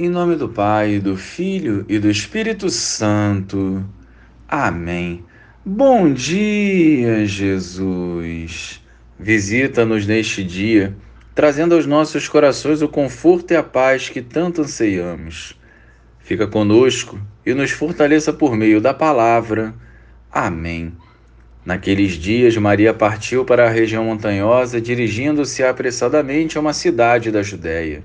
Em nome do Pai, do Filho e do Espírito Santo. Amém. Bom dia, Jesus. Visita-nos neste dia, trazendo aos nossos corações o conforto e a paz que tanto anseiamos. Fica conosco e nos fortaleça por meio da palavra. Amém. Naqueles dias, Maria partiu para a região montanhosa, dirigindo-se apressadamente a uma cidade da Judéia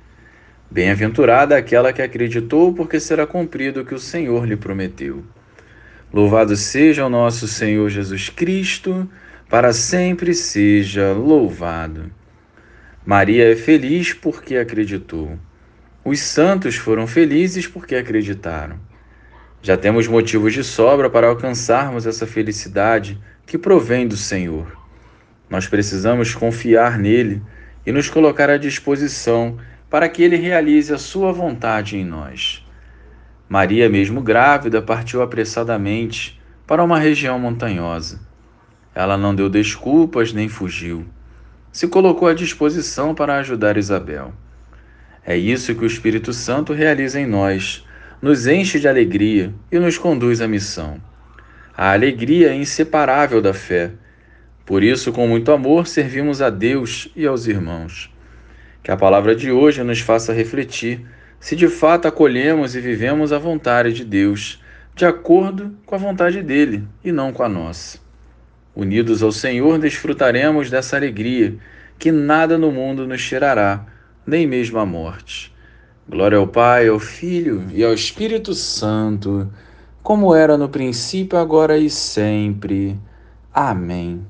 Bem-aventurada aquela que acreditou, porque será cumprido o que o Senhor lhe prometeu. Louvado seja o nosso Senhor Jesus Cristo, para sempre seja louvado. Maria é feliz porque acreditou. Os santos foram felizes porque acreditaram. Já temos motivos de sobra para alcançarmos essa felicidade que provém do Senhor. Nós precisamos confiar nele e nos colocar à disposição para que ele realize a sua vontade em nós. Maria, mesmo grávida, partiu apressadamente para uma região montanhosa. Ela não deu desculpas nem fugiu. Se colocou à disposição para ajudar Isabel. É isso que o Espírito Santo realiza em nós, nos enche de alegria e nos conduz à missão. A alegria é inseparável da fé. Por isso, com muito amor, servimos a Deus e aos irmãos. Que a palavra de hoje nos faça refletir se de fato acolhemos e vivemos a vontade de Deus, de acordo com a vontade dele e não com a nossa. Unidos ao Senhor, desfrutaremos dessa alegria que nada no mundo nos tirará, nem mesmo a morte. Glória ao Pai, ao Filho e ao Espírito Santo, como era no princípio, agora e sempre. Amém.